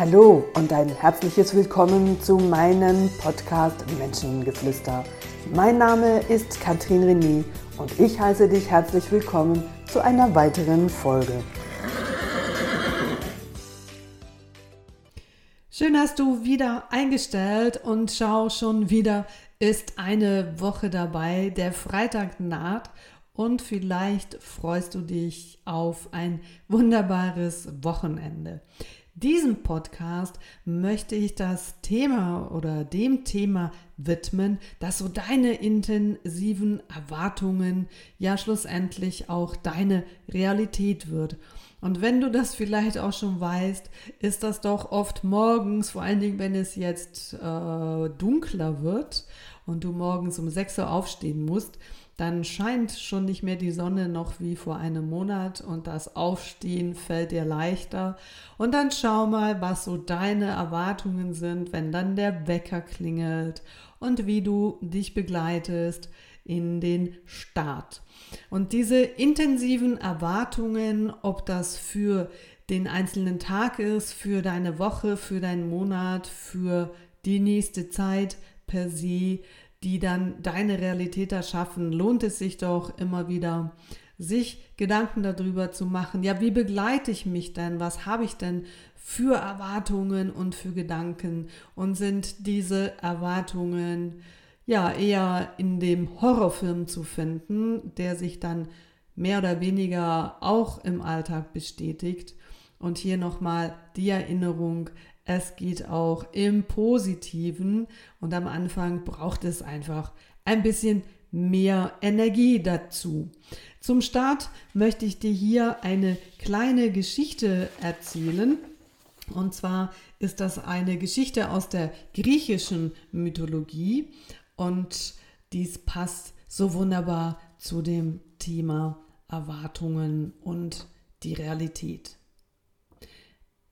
Hallo und ein herzliches Willkommen zu meinem Podcast Menschengeflüster. Mein Name ist Katrin René und ich heiße dich herzlich willkommen zu einer weiteren Folge. Schön hast du wieder eingestellt und schau schon wieder ist eine Woche dabei, der Freitag naht und vielleicht freust du dich auf ein wunderbares Wochenende diesem Podcast möchte ich das Thema oder dem Thema widmen, dass so deine intensiven Erwartungen ja schlussendlich auch deine Realität wird. Und wenn du das vielleicht auch schon weißt, ist das doch oft morgens, vor allen Dingen, wenn es jetzt äh, dunkler wird und du morgens um 6 Uhr aufstehen musst, dann scheint schon nicht mehr die Sonne noch wie vor einem Monat und das Aufstehen fällt dir leichter. Und dann schau mal, was so deine Erwartungen sind, wenn dann der Wecker klingelt und wie du dich begleitest in den Start. Und diese intensiven Erwartungen, ob das für den einzelnen Tag ist, für deine Woche, für deinen Monat, für die nächste Zeit per se, die dann deine Realität erschaffen, lohnt es sich doch immer wieder, sich Gedanken darüber zu machen, ja, wie begleite ich mich denn? Was habe ich denn für Erwartungen und für Gedanken? Und sind diese Erwartungen ja eher in dem Horrorfilm zu finden, der sich dann mehr oder weniger auch im Alltag bestätigt? Und hier nochmal die Erinnerung, es geht auch im Positiven und am Anfang braucht es einfach ein bisschen mehr Energie dazu. Zum Start möchte ich dir hier eine kleine Geschichte erzählen. Und zwar ist das eine Geschichte aus der griechischen Mythologie und dies passt so wunderbar zu dem Thema Erwartungen und die Realität.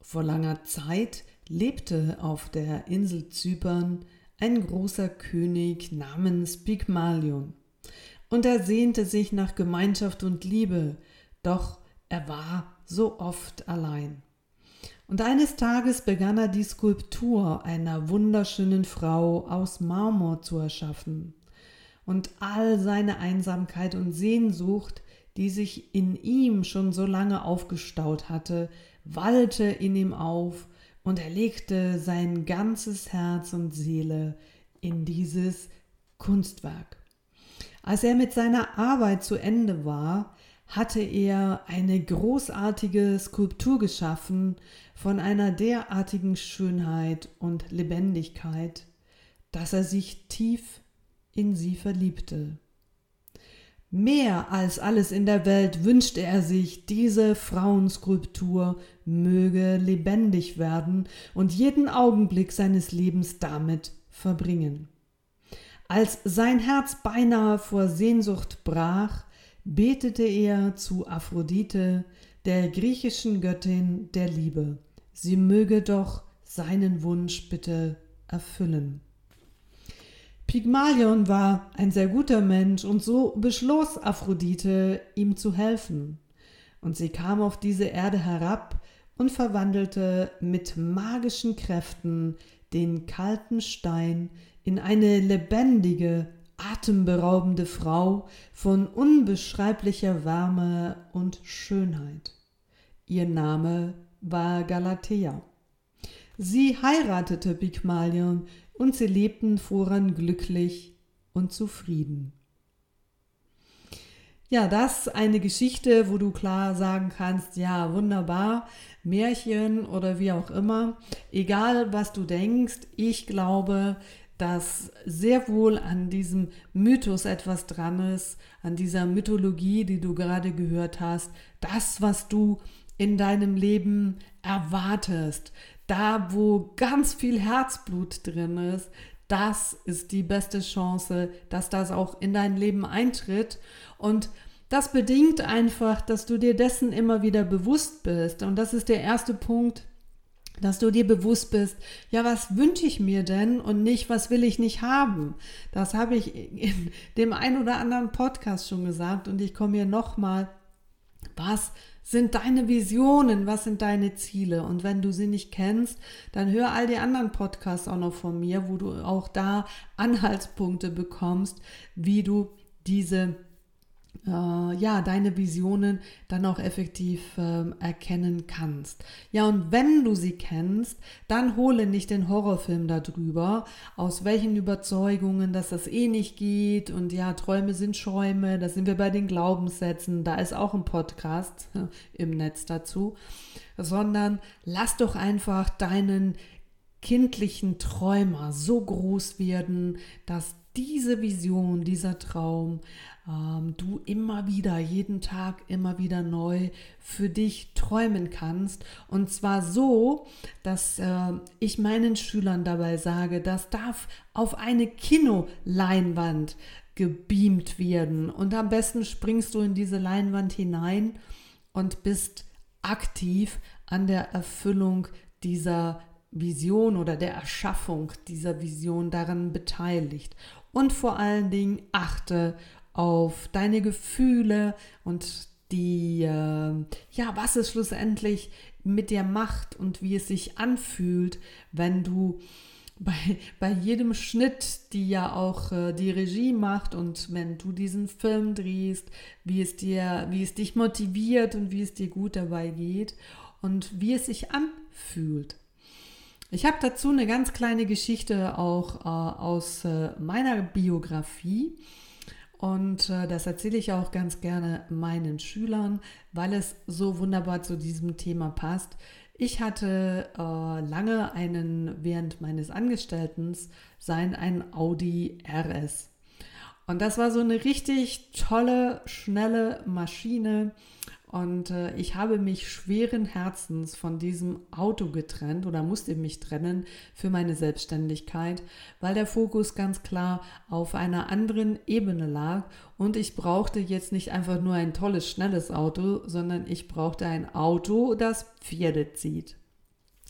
Vor langer Zeit lebte auf der Insel Zypern ein großer König namens Pygmalion. Und er sehnte sich nach Gemeinschaft und Liebe, doch er war so oft allein. Und eines Tages begann er die Skulptur einer wunderschönen Frau aus Marmor zu erschaffen. Und all seine Einsamkeit und Sehnsucht, die sich in ihm schon so lange aufgestaut hatte, wallte in ihm auf und er legte sein ganzes Herz und Seele in dieses Kunstwerk. Als er mit seiner Arbeit zu Ende war, hatte er eine großartige Skulptur geschaffen von einer derartigen Schönheit und Lebendigkeit, dass er sich tief in sie verliebte. Mehr als alles in der Welt wünschte er sich, diese Frauenskulptur möge lebendig werden und jeden Augenblick seines Lebens damit verbringen. Als sein Herz beinahe vor Sehnsucht brach, betete er zu Aphrodite, der griechischen Göttin der Liebe. Sie möge doch seinen Wunsch bitte erfüllen. Pygmalion war ein sehr guter Mensch und so beschloss Aphrodite, ihm zu helfen. Und sie kam auf diese Erde herab und verwandelte mit magischen Kräften den kalten Stein in eine lebendige, atemberaubende Frau von unbeschreiblicher Wärme und Schönheit. Ihr Name war Galatea. Sie heiratete Pygmalion und sie lebten voran glücklich und zufrieden. Ja, das eine Geschichte, wo du klar sagen kannst, ja, wunderbar, Märchen oder wie auch immer, egal was du denkst, ich glaube, dass sehr wohl an diesem Mythos etwas dran ist, an dieser Mythologie, die du gerade gehört hast, das, was du in deinem Leben erwartest, da wo ganz viel Herzblut drin ist, das ist die beste Chance, dass das auch in dein Leben eintritt. Und das bedingt einfach, dass du dir dessen immer wieder bewusst bist. Und das ist der erste Punkt, dass du dir bewusst bist, ja, was wünsche ich mir denn und nicht, was will ich nicht haben? Das habe ich in dem ein oder anderen Podcast schon gesagt und ich komme hier nochmal, was sind deine Visionen? Was sind deine Ziele? Und wenn du sie nicht kennst, dann hör all die anderen Podcasts auch noch von mir, wo du auch da Anhaltspunkte bekommst, wie du diese ja, deine Visionen dann auch effektiv äh, erkennen kannst. Ja, und wenn du sie kennst, dann hole nicht den Horrorfilm darüber, aus welchen Überzeugungen, dass das eh nicht geht und ja, Träume sind Schäume, da sind wir bei den Glaubenssätzen, da ist auch ein Podcast im Netz dazu, sondern lass doch einfach deinen kindlichen Träumer so groß werden, dass diese Vision, dieser Traum ähm, du immer wieder, jeden Tag immer wieder neu für dich träumen kannst. Und zwar so, dass äh, ich meinen Schülern dabei sage, das darf auf eine Kinoleinwand gebeamt werden. Und am besten springst du in diese Leinwand hinein und bist aktiv an der Erfüllung dieser Vision oder der Erschaffung dieser Vision daran beteiligt. Und vor allen Dingen achte auf deine Gefühle und die, äh, ja, was es schlussendlich mit dir macht und wie es sich anfühlt, wenn du bei, bei jedem Schnitt, die ja auch äh, die Regie macht und wenn du diesen Film drehst, wie es dir, wie es dich motiviert und wie es dir gut dabei geht und wie es sich anfühlt. Ich habe dazu eine ganz kleine Geschichte auch äh, aus äh, meiner Biografie. Und äh, das erzähle ich auch ganz gerne meinen Schülern, weil es so wunderbar zu diesem Thema passt. Ich hatte äh, lange einen, während meines Angestelltens, sein ein Audi RS. Und das war so eine richtig tolle, schnelle Maschine. Und äh, ich habe mich schweren Herzens von diesem Auto getrennt oder musste mich trennen für meine Selbstständigkeit, weil der Fokus ganz klar auf einer anderen Ebene lag und ich brauchte jetzt nicht einfach nur ein tolles, schnelles Auto, sondern ich brauchte ein Auto, das Pferde zieht.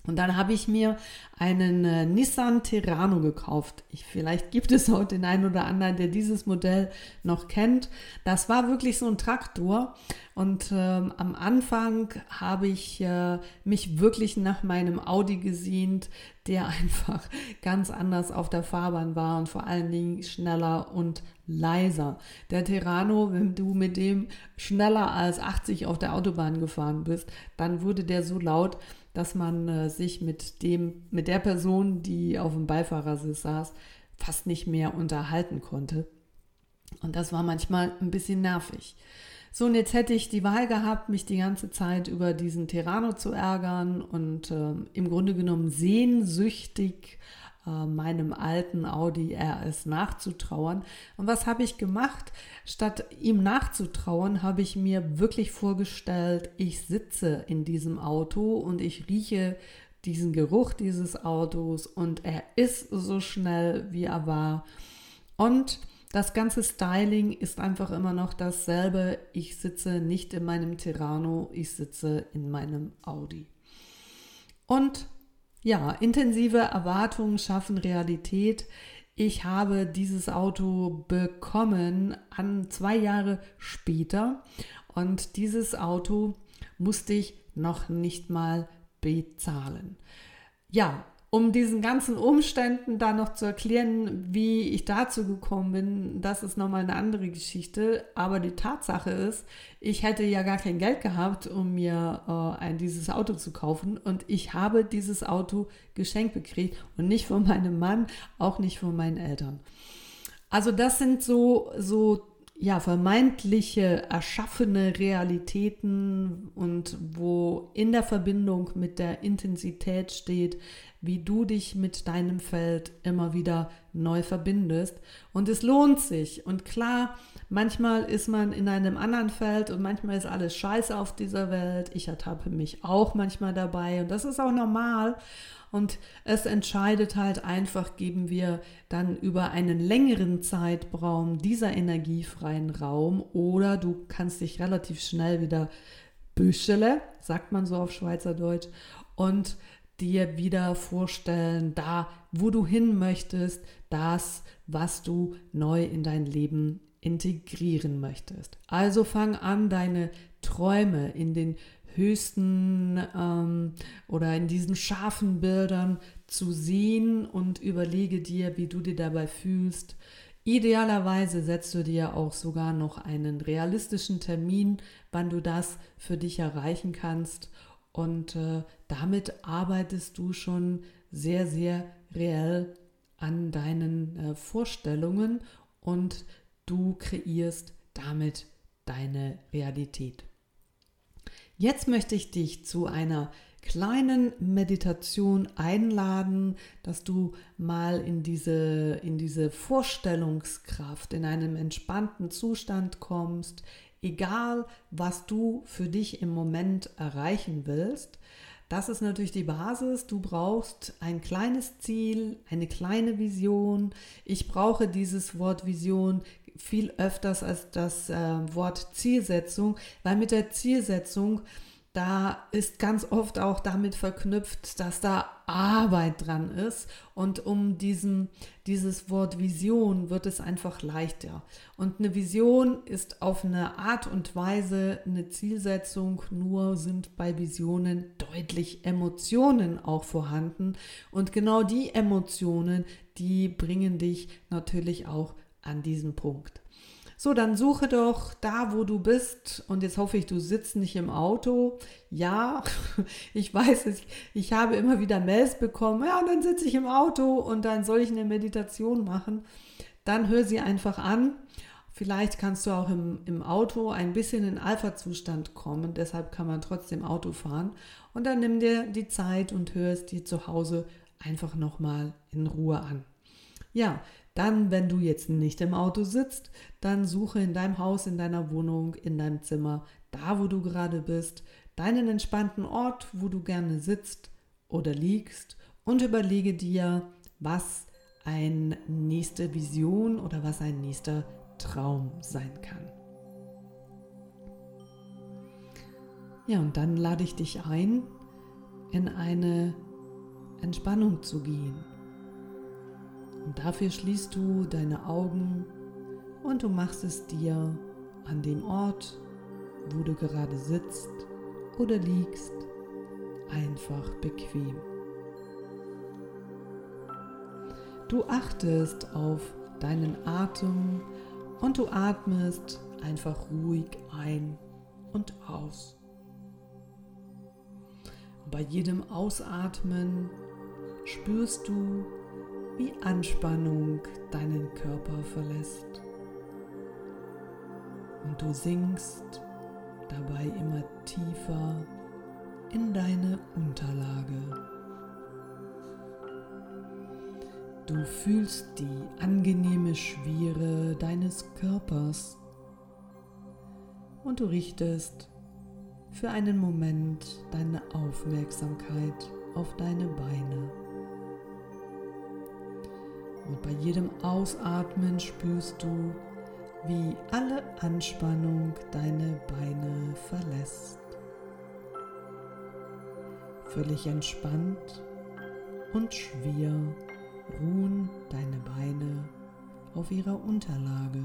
Und dann habe ich mir einen äh, Nissan Terrano gekauft. Ich, vielleicht gibt es auch den einen oder anderen, der dieses Modell noch kennt. Das war wirklich so ein Traktor. Und ähm, am Anfang habe ich äh, mich wirklich nach meinem Audi gesehnt, der einfach ganz anders auf der Fahrbahn war und vor allen Dingen schneller und leiser. Der Terrano, wenn du mit dem schneller als 80 auf der Autobahn gefahren bist, dann wurde der so laut, dass man äh, sich mit dem, mit der Person, die auf dem Beifahrersitz saß, fast nicht mehr unterhalten konnte. Und das war manchmal ein bisschen nervig. So, und jetzt hätte ich die Wahl gehabt, mich die ganze Zeit über diesen Terrano zu ärgern und äh, im Grunde genommen sehnsüchtig äh, meinem alten Audi RS nachzutrauern. Und was habe ich gemacht? Statt ihm nachzutrauern, habe ich mir wirklich vorgestellt, ich sitze in diesem Auto und ich rieche diesen Geruch dieses Autos und er ist so schnell, wie er war. Und das ganze Styling ist einfach immer noch dasselbe. Ich sitze nicht in meinem Terrano, ich sitze in meinem Audi. Und ja, intensive Erwartungen schaffen Realität. Ich habe dieses Auto bekommen an zwei Jahre später und dieses Auto musste ich noch nicht mal bezahlen. Ja, um diesen ganzen Umständen da noch zu erklären, wie ich dazu gekommen bin, das ist nochmal eine andere Geschichte. Aber die Tatsache ist, ich hätte ja gar kein Geld gehabt, um mir äh, ein, dieses Auto zu kaufen. Und ich habe dieses Auto geschenkt gekriegt und nicht von meinem Mann, auch nicht von meinen Eltern. Also das sind so, so ja, vermeintliche erschaffene Realitäten und wo in der Verbindung mit der Intensität steht, wie du dich mit deinem Feld immer wieder neu verbindest. Und es lohnt sich. Und klar, manchmal ist man in einem anderen Feld und manchmal ist alles scheiße auf dieser Welt. Ich ertappe mich auch manchmal dabei und das ist auch normal. Und es entscheidet halt einfach, geben wir dann über einen längeren Zeitraum dieser energiefreien Raum oder du kannst dich relativ schnell wieder büschele, sagt man so auf Schweizerdeutsch, und dir wieder vorstellen, da, wo du hin möchtest, das, was du neu in dein Leben integrieren möchtest. Also fang an, deine Träume in den höchsten ähm, oder in diesen scharfen Bildern zu sehen und überlege dir, wie du dir dabei fühlst. Idealerweise setzt du dir auch sogar noch einen realistischen Termin, wann du das für dich erreichen kannst. Und äh, damit arbeitest du schon sehr, sehr reell an deinen äh, Vorstellungen und du kreierst damit deine Realität. Jetzt möchte ich dich zu einer kleinen Meditation einladen, dass du mal in diese, in diese Vorstellungskraft, in einem entspannten Zustand kommst, egal was du für dich im Moment erreichen willst. Das ist natürlich die Basis. Du brauchst ein kleines Ziel, eine kleine Vision. Ich brauche dieses Wort Vision viel öfters als das äh, Wort Zielsetzung, weil mit der Zielsetzung da ist ganz oft auch damit verknüpft, dass da Arbeit dran ist. Und um diesen, dieses Wort Vision wird es einfach leichter. Und eine Vision ist auf eine Art und Weise eine Zielsetzung, nur sind bei Visionen deutlich Emotionen auch vorhanden. Und genau die Emotionen, die bringen dich natürlich auch an diesen Punkt. So, dann suche doch da, wo du bist. Und jetzt hoffe ich, du sitzt nicht im Auto. Ja, ich weiß es. Ich habe immer wieder Mails bekommen. Ja, und dann sitze ich im Auto und dann soll ich eine Meditation machen. Dann hör sie einfach an. Vielleicht kannst du auch im, im Auto ein bisschen in Alpha-Zustand kommen. Deshalb kann man trotzdem Auto fahren. Und dann nimm dir die Zeit und hör es dir zu Hause einfach nochmal in Ruhe an. Ja, dann, wenn du jetzt nicht im Auto sitzt, dann suche in deinem Haus, in deiner Wohnung, in deinem Zimmer, da wo du gerade bist, deinen entspannten Ort, wo du gerne sitzt oder liegst und überlege dir, was eine nächste Vision oder was ein nächster Traum sein kann. Ja, und dann lade ich dich ein, in eine Entspannung zu gehen. Und dafür schließt du deine Augen und du machst es dir an dem Ort, wo du gerade sitzt oder liegst, einfach bequem. Du achtest auf deinen Atem und du atmest einfach ruhig ein und aus. Bei jedem Ausatmen spürst du, wie Anspannung deinen Körper verlässt. Und du sinkst dabei immer tiefer in deine Unterlage. Du fühlst die angenehme Schwere deines Körpers und du richtest für einen Moment deine Aufmerksamkeit auf deine Beine. Und bei jedem Ausatmen spürst du, wie alle Anspannung deine Beine verlässt. Völlig entspannt und schwer ruhen deine Beine auf ihrer Unterlage.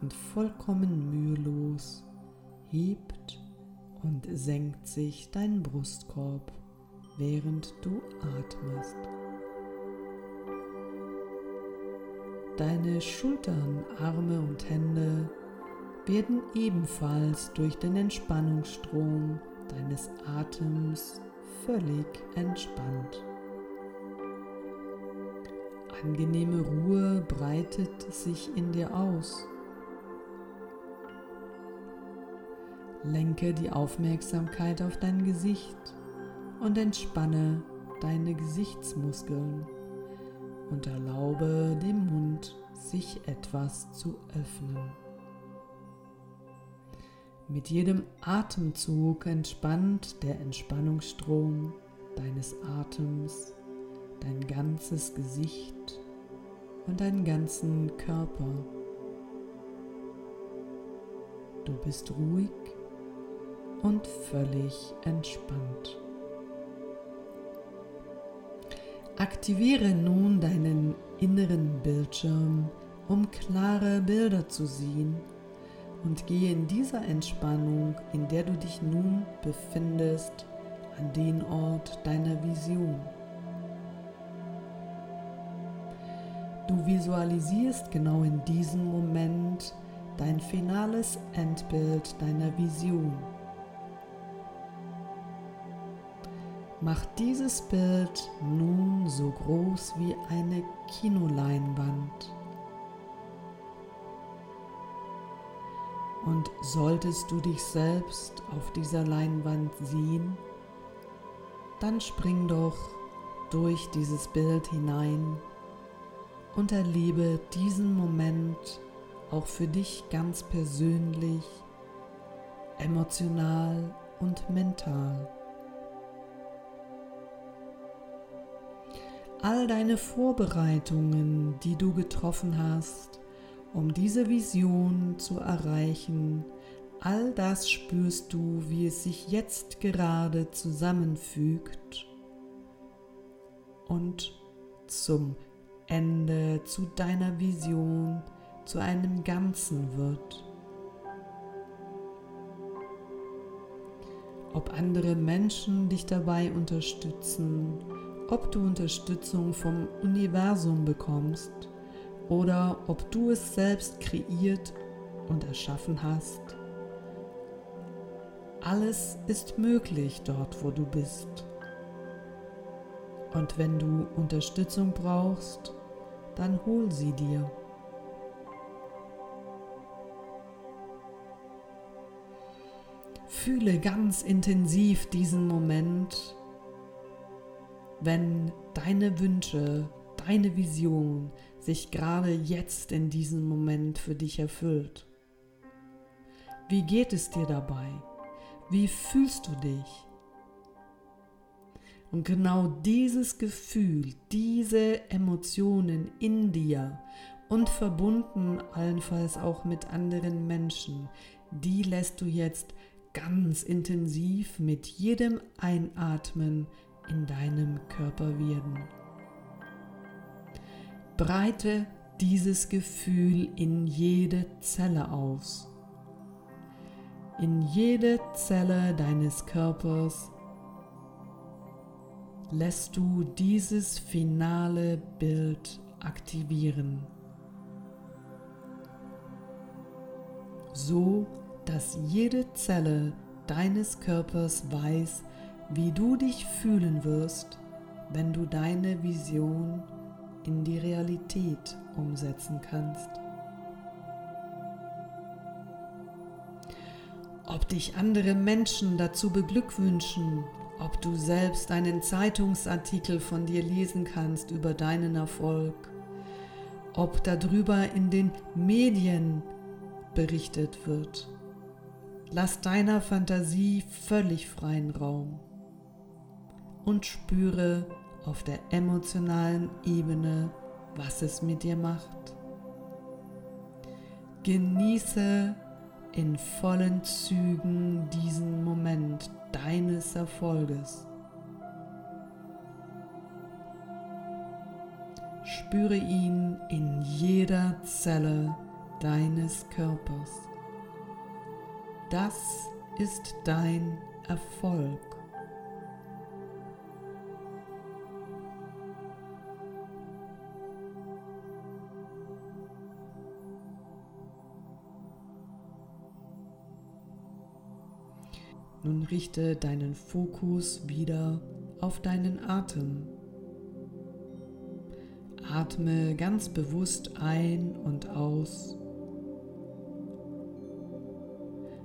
Und vollkommen mühelos hebt und senkt sich dein Brustkorb, während du atmest. Deine Schultern, Arme und Hände werden ebenfalls durch den Entspannungsstrom deines Atems völlig entspannt. Angenehme Ruhe breitet sich in dir aus. Lenke die Aufmerksamkeit auf dein Gesicht und entspanne deine Gesichtsmuskeln und erlaube dem Mund, sich etwas zu öffnen. Mit jedem Atemzug entspannt der Entspannungsstrom deines Atems dein ganzes Gesicht und deinen ganzen Körper. Du bist ruhig und völlig entspannt. Aktiviere nun deinen inneren Bildschirm um klare Bilder zu sehen und gehe in dieser Entspannung, in der du dich nun befindest, an den Ort deiner Vision. Du visualisierst genau in diesem Moment dein finales Endbild deiner Vision. Mach dieses Bild nun so groß wie eine Kinoleinwand. Und solltest du dich selbst auf dieser Leinwand sehen, dann spring doch durch dieses Bild hinein und erlebe diesen Moment auch für dich ganz persönlich, emotional und mental. All deine Vorbereitungen, die du getroffen hast, um diese Vision zu erreichen, all das spürst du, wie es sich jetzt gerade zusammenfügt und zum Ende, zu deiner Vision, zu einem Ganzen wird. Ob andere Menschen dich dabei unterstützen, ob du Unterstützung vom Universum bekommst oder ob du es selbst kreiert und erschaffen hast. Alles ist möglich dort, wo du bist. Und wenn du Unterstützung brauchst, dann hol sie dir. Fühle ganz intensiv diesen Moment wenn deine Wünsche, deine Vision sich gerade jetzt in diesem Moment für dich erfüllt? Wie geht es dir dabei? Wie fühlst du dich? Und genau dieses Gefühl, diese Emotionen in dir und verbunden allenfalls auch mit anderen Menschen, die lässt du jetzt ganz intensiv mit jedem Einatmen in deinem Körper werden. Breite dieses Gefühl in jede Zelle aus. In jede Zelle deines Körpers lässt du dieses finale Bild aktivieren. So dass jede Zelle deines Körpers weiß, wie du dich fühlen wirst, wenn du deine Vision in die Realität umsetzen kannst. Ob dich andere Menschen dazu beglückwünschen, ob du selbst einen Zeitungsartikel von dir lesen kannst über deinen Erfolg, ob darüber in den Medien berichtet wird. Lass deiner Fantasie völlig freien Raum und spüre auf der emotionalen Ebene, was es mit dir macht. Genieße in vollen Zügen diesen Moment deines Erfolges. Spüre ihn in jeder Zelle deines Körpers. Das ist dein Erfolg. Nun richte deinen Fokus wieder auf deinen Atem. Atme ganz bewusst ein und aus.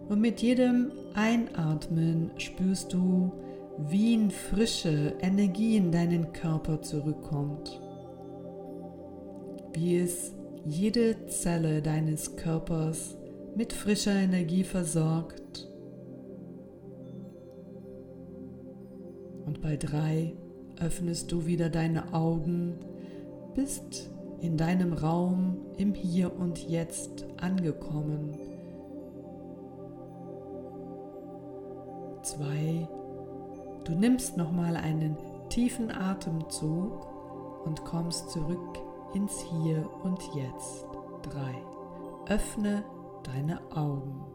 Und mit jedem Einatmen spürst du, wie in frische Energie in deinen Körper zurückkommt. Wie es jede Zelle deines Körpers mit frischer Energie versorgt Bei drei öffnest du wieder deine Augen, bist in deinem Raum im Hier und Jetzt angekommen. Zwei, du nimmst nochmal einen tiefen Atemzug und kommst zurück ins Hier und Jetzt. drei. Öffne deine Augen.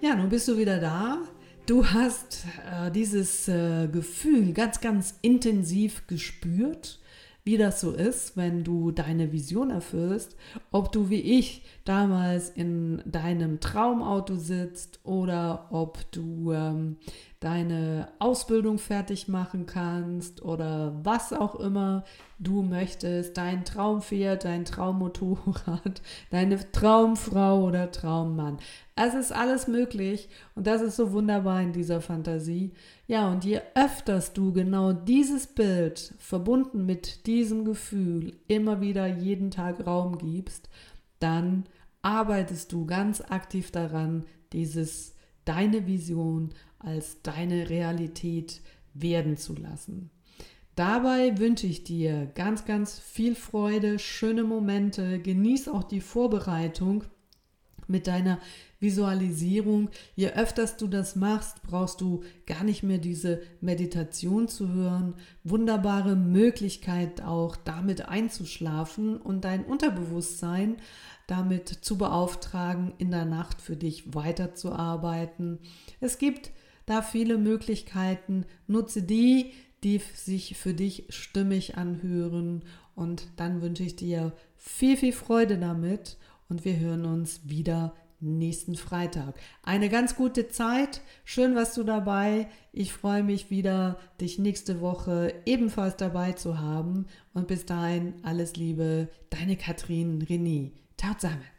Ja, nun bist du wieder da. Du hast äh, dieses äh, Gefühl ganz, ganz intensiv gespürt wie das so ist, wenn du deine Vision erfüllst, ob du wie ich damals in deinem Traumauto sitzt oder ob du ähm, deine Ausbildung fertig machen kannst oder was auch immer du möchtest, dein Traumpferd, dein Traummotorrad, deine Traumfrau oder Traummann. Es ist alles möglich und das ist so wunderbar in dieser Fantasie. Ja, und je öfters du genau dieses Bild verbunden mit diesem Gefühl immer wieder jeden Tag Raum gibst, dann arbeitest du ganz aktiv daran, dieses deine Vision als deine Realität werden zu lassen. Dabei wünsche ich dir ganz, ganz viel Freude, schöne Momente, genieß auch die Vorbereitung mit deiner Visualisierung. Je öfters du das machst, brauchst du gar nicht mehr diese Meditation zu hören. Wunderbare Möglichkeit auch damit einzuschlafen und dein Unterbewusstsein damit zu beauftragen, in der Nacht für dich weiterzuarbeiten. Es gibt da viele Möglichkeiten. Nutze die, die sich für dich stimmig anhören. Und dann wünsche ich dir viel, viel Freude damit. Und wir hören uns wieder nächsten Freitag. Eine ganz gute Zeit. Schön, was du dabei. Ich freue mich wieder, dich nächste Woche ebenfalls dabei zu haben. Und bis dahin alles Liebe, deine Katrin René. Ciao zusammen.